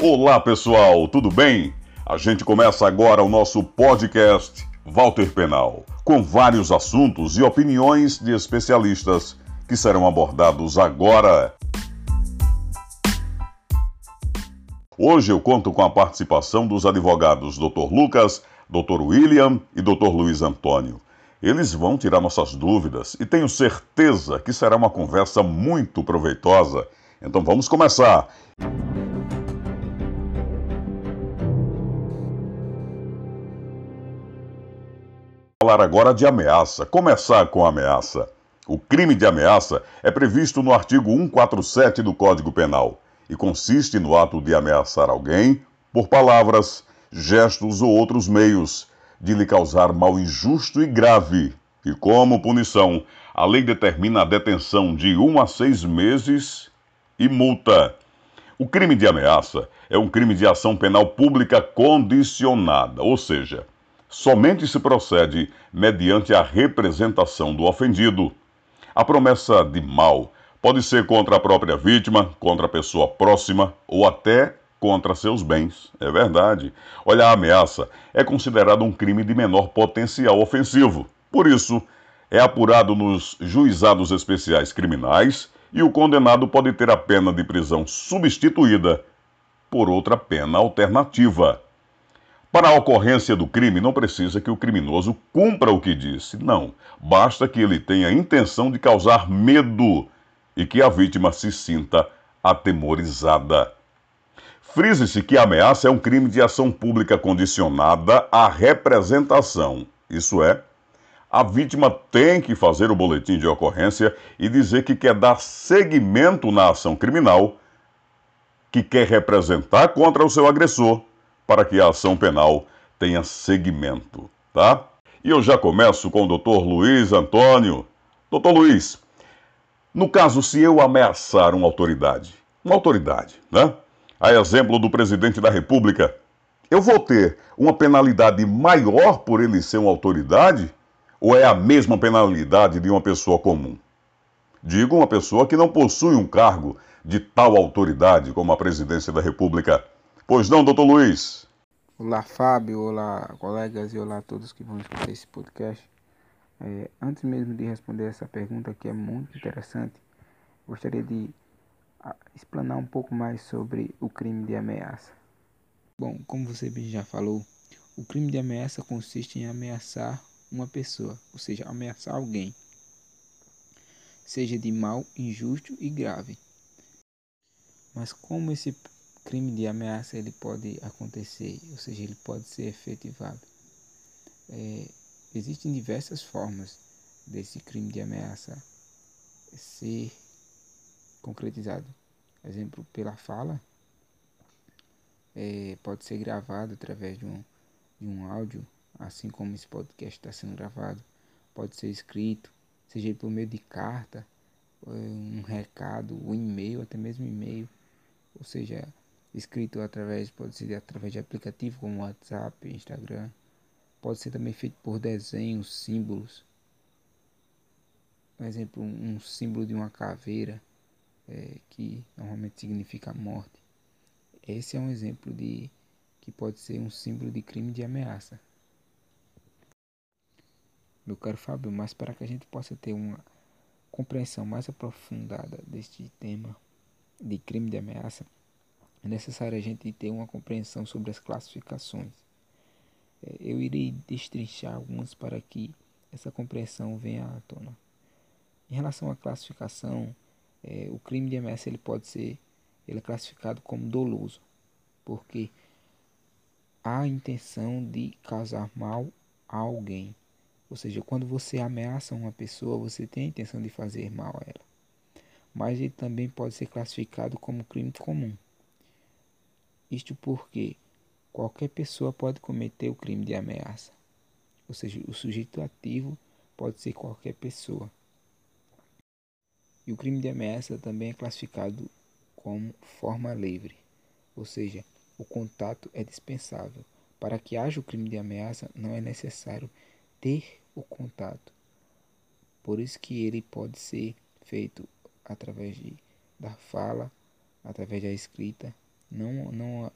Olá pessoal, tudo bem? A gente começa agora o nosso podcast Walter Penal, com vários assuntos e opiniões de especialistas que serão abordados agora. Hoje eu conto com a participação dos advogados Dr. Lucas, Dr. William e Dr. Luiz Antônio. Eles vão tirar nossas dúvidas e tenho certeza que será uma conversa muito proveitosa. Então vamos começar. Falar agora de ameaça. Começar com ameaça. O crime de ameaça é previsto no artigo 147 do Código Penal e consiste no ato de ameaçar alguém por palavras, gestos ou outros meios, de lhe causar mal injusto e grave. E como punição, a lei determina a detenção de um a seis meses e multa. O crime de ameaça é um crime de ação penal pública condicionada, ou seja, somente se procede mediante a representação do ofendido. A promessa de mal pode ser contra a própria vítima, contra a pessoa próxima ou até contra seus bens. É verdade. Olha, a ameaça é considerada um crime de menor potencial ofensivo. Por isso, é apurado nos juizados especiais criminais e o condenado pode ter a pena de prisão substituída por outra pena alternativa. Para a ocorrência do crime, não precisa que o criminoso cumpra o que disse, não. Basta que ele tenha a intenção de causar medo e que a vítima se sinta atemorizada. Frise-se que a ameaça é um crime de ação pública condicionada à representação. Isso é, a vítima tem que fazer o boletim de ocorrência e dizer que quer dar seguimento na ação criminal, que quer representar contra o seu agressor para que a ação penal tenha seguimento, tá? E eu já começo com o doutor Luiz Antônio. Doutor Luiz, no caso, se eu ameaçar uma autoridade, uma autoridade, né? A exemplo do presidente da República, eu vou ter uma penalidade maior por ele ser uma autoridade? Ou é a mesma penalidade de uma pessoa comum? Digo uma pessoa que não possui um cargo de tal autoridade como a presidência da República. Pois não, doutor Luiz? Olá, Fábio. Olá, colegas e olá a todos que vão escutar esse podcast. É, antes mesmo de responder essa pergunta, que é muito interessante, gostaria de explanar um pouco mais sobre o crime de ameaça. Bom, como você já falou, o crime de ameaça consiste em ameaçar uma pessoa, ou seja, ameaçar alguém, seja de mal, injusto e grave. Mas como esse crime de ameaça ele pode acontecer, ou seja, ele pode ser efetivado. É, existem diversas formas desse crime de ameaça ser concretizado. Exemplo, pela fala, é, pode ser gravado através de um, de um áudio, assim como esse podcast está sendo gravado. Pode ser escrito, seja por meio de carta, um recado, um e-mail, até mesmo e-mail. Ou seja, escrito através, pode ser através de aplicativo como WhatsApp, Instagram. Pode ser também feito por desenhos, símbolos. Por exemplo, um símbolo de uma caveira, é, que normalmente significa morte. Esse é um exemplo de que pode ser um símbolo de crime de ameaça. Meu caro Fábio, mas para que a gente possa ter uma compreensão mais aprofundada deste tema de crime de ameaça, é necessário a gente ter uma compreensão sobre as classificações. É, eu irei destrinchar algumas para que essa compreensão venha à tona. Em relação à classificação, é, o crime de ameaça ele pode ser ele é classificado como doloso, porque há a intenção de causar mal a alguém. Ou seja, quando você ameaça uma pessoa, você tem a intenção de fazer mal a ela. Mas ele também pode ser classificado como crime comum. Isto porque qualquer pessoa pode cometer o crime de ameaça. Ou seja, o sujeito ativo pode ser qualquer pessoa. E o crime de ameaça também é classificado como forma livre, ou seja, o contato é dispensável. Para que haja o crime de ameaça, não é necessário ter o contato. Por isso que ele pode ser feito através de, da fala, através da escrita não, não,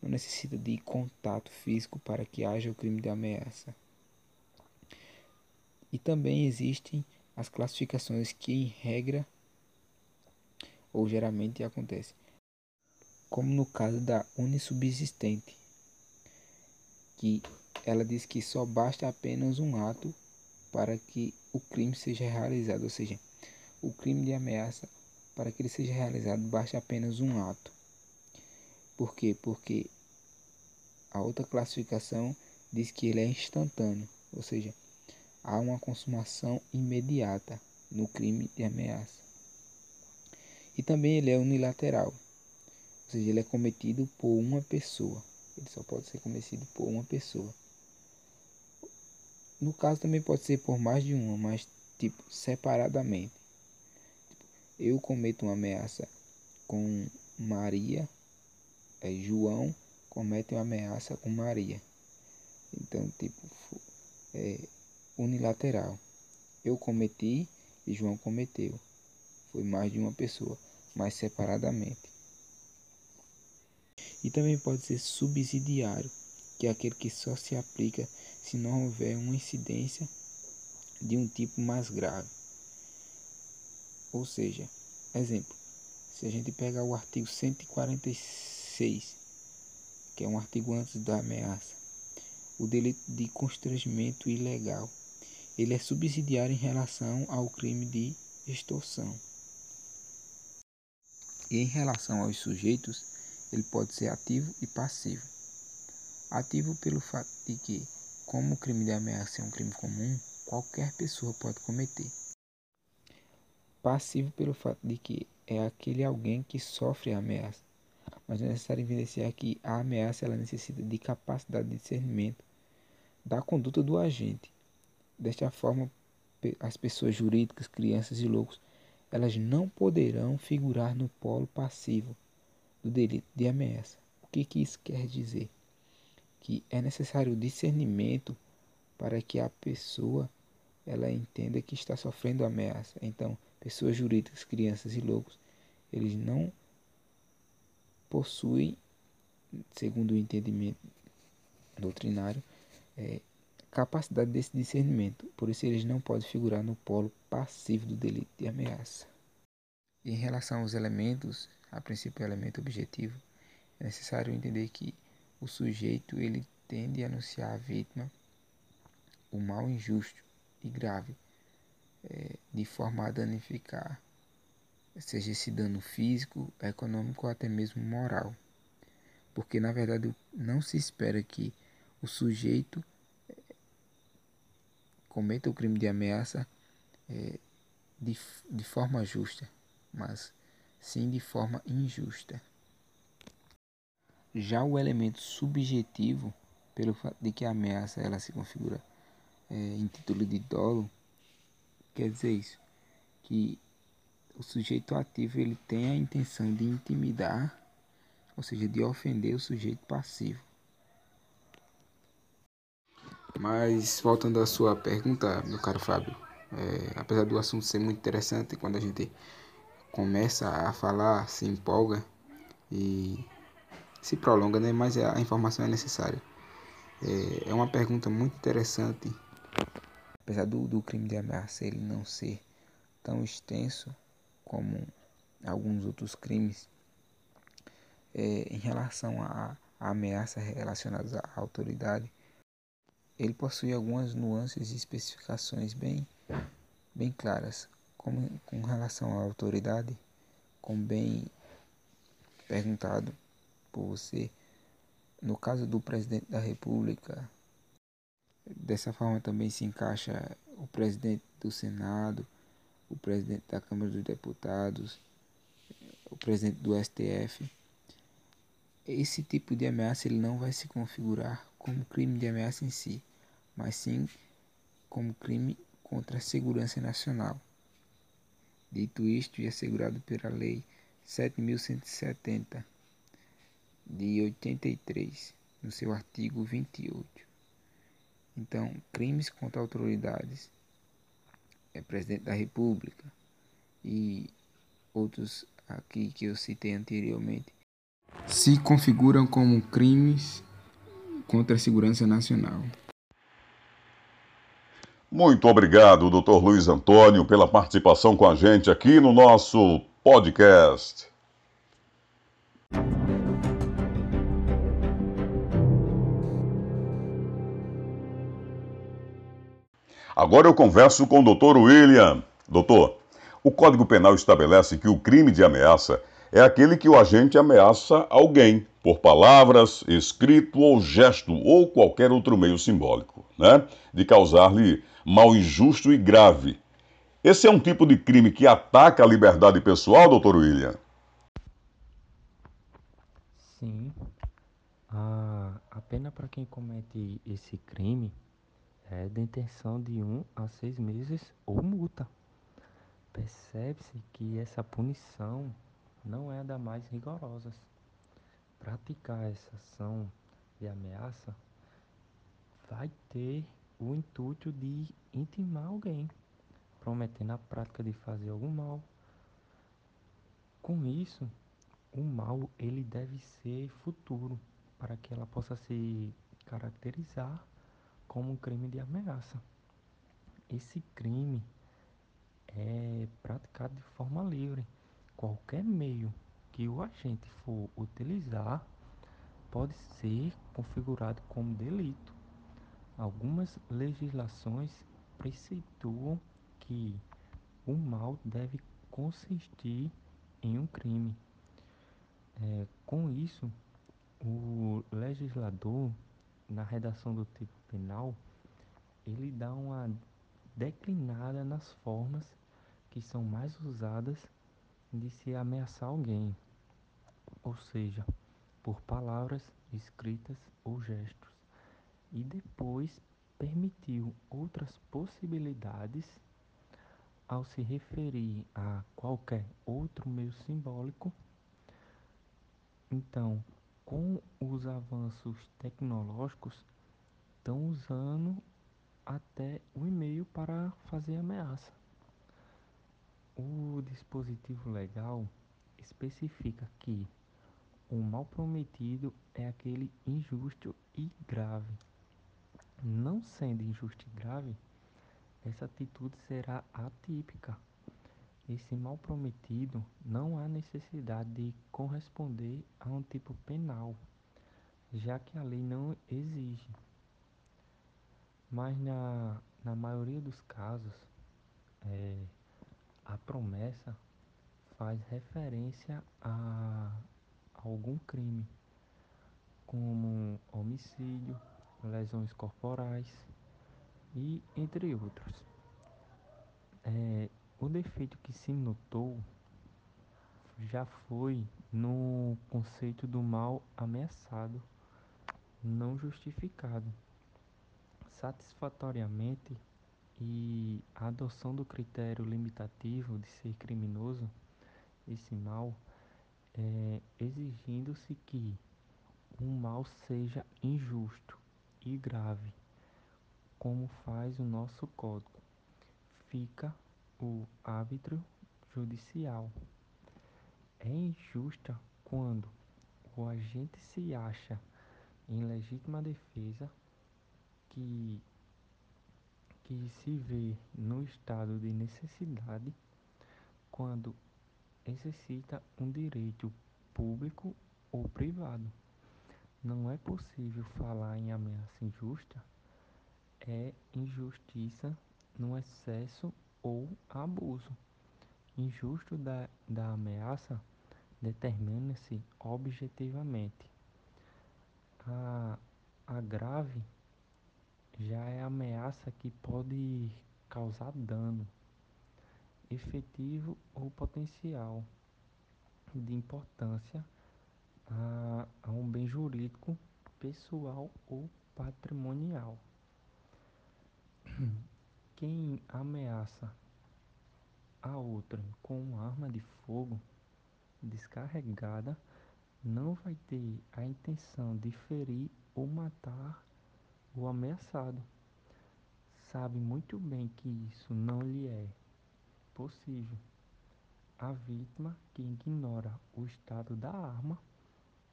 não necessita de contato físico para que haja o crime de ameaça. E também existem as classificações que, em regra, ou geralmente acontece, como no caso da unissubsistente, que ela diz que só basta apenas um ato para que o crime seja realizado, ou seja, o crime de ameaça, para que ele seja realizado, basta apenas um ato. Por quê? Porque a outra classificação diz que ele é instantâneo, ou seja, há uma consumação imediata no crime de ameaça. E também ele é unilateral, ou seja, ele é cometido por uma pessoa. Ele só pode ser cometido por uma pessoa. No caso também pode ser por mais de uma, mas tipo separadamente. Tipo, eu cometo uma ameaça com Maria, é, João comete uma ameaça com Maria. Então, tipo, é unilateral. Eu cometi e João cometeu. Foi mais de uma pessoa, mas separadamente. E também pode ser subsidiário, que é aquele que só se aplica se não houver uma incidência de um tipo mais grave. Ou seja, exemplo, se a gente pegar o artigo 146, que é um artigo antes da ameaça, o delito de constrangimento ilegal, ele é subsidiário em relação ao crime de extorsão. E em relação aos sujeitos, ele pode ser ativo e passivo. Ativo pelo fato de que como o crime de ameaça é um crime comum, qualquer pessoa pode cometer. Passivo pelo fato de que é aquele alguém que sofre a ameaça. Mas é necessário evidenciar que a ameaça ela necessita de capacidade de discernimento da conduta do agente. Desta forma, as pessoas jurídicas, crianças e loucos, elas não poderão figurar no polo passivo do delito de ameaça. O que, que isso quer dizer? que é necessário discernimento para que a pessoa ela entenda que está sofrendo ameaça. Então, pessoas jurídicas, crianças e loucos, eles não possuem, segundo o entendimento doutrinário, é, capacidade desse discernimento. Por isso, eles não podem figurar no polo passivo do delito de ameaça. Em relação aos elementos, a princípio, elemento objetivo, é necessário entender que o sujeito ele tende a anunciar à vítima o mal injusto e grave, é, de forma a danificar, seja esse dano físico, econômico ou até mesmo moral. Porque na verdade não se espera que o sujeito é, cometa o crime de ameaça é, de, de forma justa, mas sim de forma injusta. Já o elemento subjetivo, pelo fato de que a ameaça ela se configura é, em título de dolo, quer dizer isso, que o sujeito ativo ele tem a intenção de intimidar, ou seja, de ofender o sujeito passivo. Mas voltando à sua pergunta, meu caro Fábio, é, apesar do assunto ser muito interessante, quando a gente começa a falar, se empolga e se prolonga, né? mas a informação é necessária. É, é uma pergunta muito interessante. Apesar do, do crime de ameaça ele não ser tão extenso como alguns outros crimes, é, em relação a, a ameaças relacionadas à autoridade, ele possui algumas nuances e especificações bem, bem claras, como com relação à autoridade, como bem perguntado por você. No caso do presidente da República, dessa forma também se encaixa o presidente do Senado, o presidente da Câmara dos Deputados, o presidente do STF. Esse tipo de ameaça ele não vai se configurar como crime de ameaça em si, mas sim como crime contra a segurança nacional. Dito isto e assegurado pela Lei 7.170 de 83, no seu artigo 28. Então, crimes contra autoridades, é presidente da República e outros aqui que eu citei anteriormente, se configuram como crimes contra a segurança nacional. Muito obrigado, Dr. Luiz Antônio, pela participação com a gente aqui no nosso podcast. Agora eu converso com o Dr. William. Doutor, o Código Penal estabelece que o crime de ameaça é aquele que o agente ameaça alguém por palavras, escrito ou gesto ou qualquer outro meio simbólico, né? De causar-lhe mal injusto e grave. Esse é um tipo de crime que ataca a liberdade pessoal, doutor William? Sim. A, a pena para quem comete esse crime é detenção de um a seis meses ou multa. Percebe-se que essa punição não é da mais rigorosas. Praticar essa ação de ameaça vai ter o intuito de intimar alguém, prometendo a prática de fazer algum mal. Com isso, o mal ele deve ser futuro para que ela possa se caracterizar como um crime de ameaça. Esse crime é praticado de forma livre. Qualquer meio que o agente for utilizar pode ser configurado como delito. Algumas legislações preceituam que o mal deve consistir em um crime. É, com isso, o legislador, na redação do tipo penal, ele dá uma declinada nas formas que são mais usadas de se ameaçar alguém, ou seja, por palavras escritas ou gestos, e depois permitiu outras possibilidades ao se referir a qualquer outro meio simbólico. Então, com os avanços tecnológicos, estão usando até o e-mail para fazer ameaça. O dispositivo legal especifica que o mal prometido é aquele injusto e grave. Não sendo injusto e grave, essa atitude será atípica. Esse mal prometido não há necessidade de corresponder a um tipo penal, já que a lei não exige. Mas na, na maioria dos casos, é, a promessa faz referência a algum crime, como homicídio, lesões corporais e entre outros. É, o defeito que se notou já foi no conceito do mal ameaçado não justificado. Satisfatoriamente, e a adoção do critério limitativo de ser criminoso, esse mal, é, exigindo-se que o mal seja injusto e grave, como faz o nosso código. Fica o árbitro judicial. É injusta quando o agente se acha em legítima defesa que que se vê no estado de necessidade quando exercita um direito público ou privado. Não é possível falar em ameaça injusta, é injustiça no excesso ou abuso. Injusto da, da ameaça determina-se objetivamente. A, a grave já é ameaça que pode causar dano efetivo ou potencial de importância a, a um bem jurídico, pessoal ou patrimonial. Quem ameaça a outra com uma arma de fogo descarregada não vai ter a intenção de ferir ou matar o ameaçado sabe muito bem que isso não lhe é possível. A vítima que ignora o estado da arma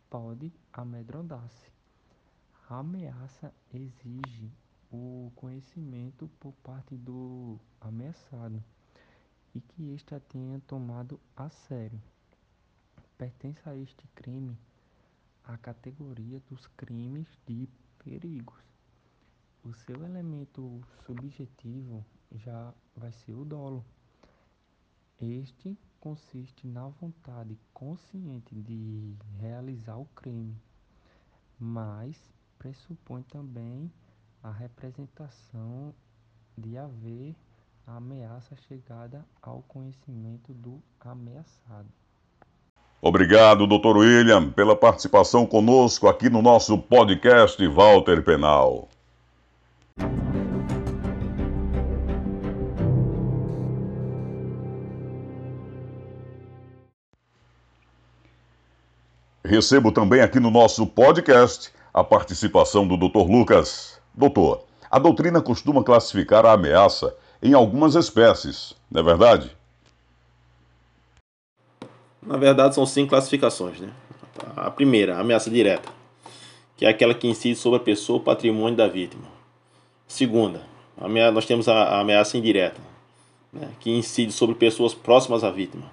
pode amedrontar-se. A ameaça exige o conhecimento por parte do ameaçado e que este a tenha tomado a sério. Pertence a este crime a categoria dos crimes de perigos. O seu elemento subjetivo já vai ser o dolo. Este consiste na vontade consciente de realizar o crime, mas pressupõe também a representação de haver a ameaça chegada ao conhecimento do ameaçado. Obrigado, Dr. William, pela participação conosco aqui no nosso podcast Walter Penal. Recebo também aqui no nosso podcast a participação do Dr. Lucas. Doutor, a doutrina costuma classificar a ameaça em algumas espécies, não é verdade? Na verdade, são cinco classificações. Né? A primeira, a ameaça direta, que é aquela que incide sobre a pessoa ou patrimônio da vítima. Segunda, nós temos a ameaça indireta, né? que incide sobre pessoas próximas à vítima.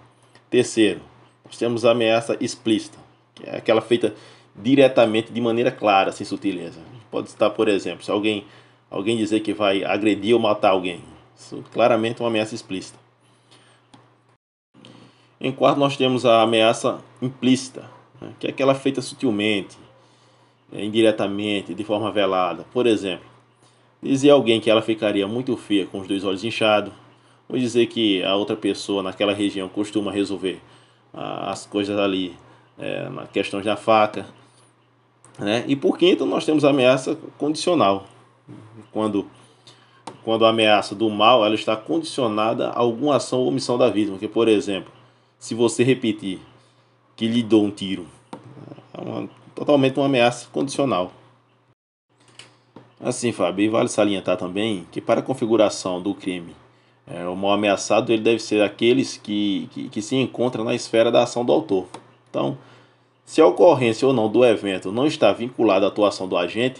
Terceiro, nós temos a ameaça explícita, é aquela feita diretamente de maneira clara, sem sutileza. Pode estar, por exemplo, se alguém, alguém dizer que vai agredir ou matar alguém. Isso claramente é uma ameaça explícita. Em quarto, nós temos a ameaça implícita, né, que é aquela feita sutilmente, né, indiretamente, de forma velada. Por exemplo, dizer a alguém que ela ficaria muito feia com os dois olhos inchados, ou dizer que a outra pessoa naquela região costuma resolver ah, as coisas ali é, questão da faca. Né? E por quinto, nós temos a ameaça condicional, quando, quando a ameaça do mal ela está condicionada a alguma ação ou omissão da vítima. Que, por exemplo, se você repetir que lhe dou um tiro, é uma, totalmente uma ameaça condicional. Assim, Fábio, vale salientar também que para a configuração do crime, é, o mal ameaçado ele deve ser aqueles que, que, que se encontram na esfera da ação do autor. Então, se a ocorrência ou não do evento não está vinculada à atuação do agente,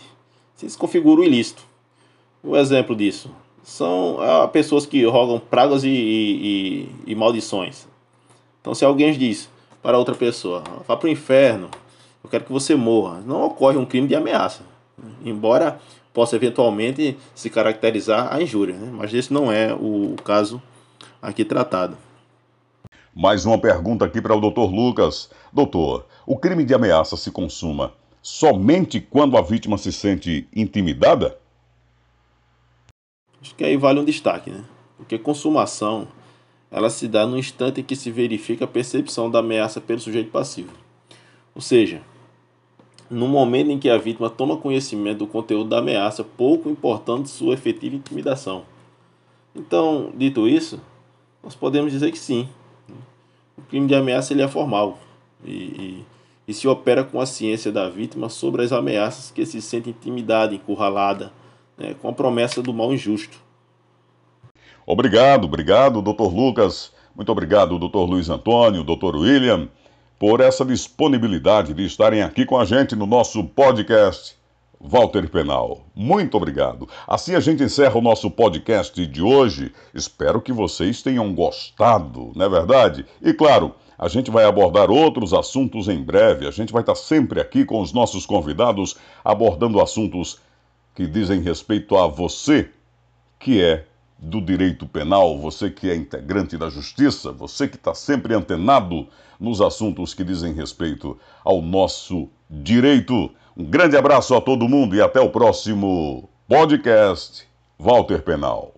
se configura o ilícito. O exemplo disso são ah, pessoas que rogam pragas e, e, e, maldições. Então, se alguém diz para outra pessoa, vá para o inferno, eu quero que você morra, não ocorre um crime de ameaça. Embora possa eventualmente se caracterizar a injúria, né? mas esse não é o caso aqui tratado. Mais uma pergunta aqui para o Dr. Lucas. Doutor, o crime de ameaça se consuma somente quando a vítima se sente intimidada? Acho que aí vale um destaque, né? Porque consumação ela se dá no instante em que se verifica a percepção da ameaça pelo sujeito passivo. Ou seja, no momento em que a vítima toma conhecimento do conteúdo da ameaça, pouco importando sua efetiva intimidação. Então, dito isso, nós podemos dizer que sim, o crime de ameaça ele é formal e, e, e se opera com a ciência da vítima sobre as ameaças que se sente intimidada, encurralada, né, com a promessa do mal injusto. Obrigado, obrigado, doutor Lucas. Muito obrigado, doutor Luiz Antônio, doutor William, por essa disponibilidade de estarem aqui com a gente no nosso podcast Walter Penal. Muito obrigado. Assim a gente encerra o nosso podcast de hoje. Espero que vocês tenham gostado, não é verdade? E claro, a gente vai abordar outros assuntos em breve. A gente vai estar sempre aqui com os nossos convidados abordando assuntos que dizem respeito a você, que é do direito penal, você que é integrante da justiça, você que está sempre antenado nos assuntos que dizem respeito ao nosso direito. Um grande abraço a todo mundo e até o próximo podcast Walter Penal.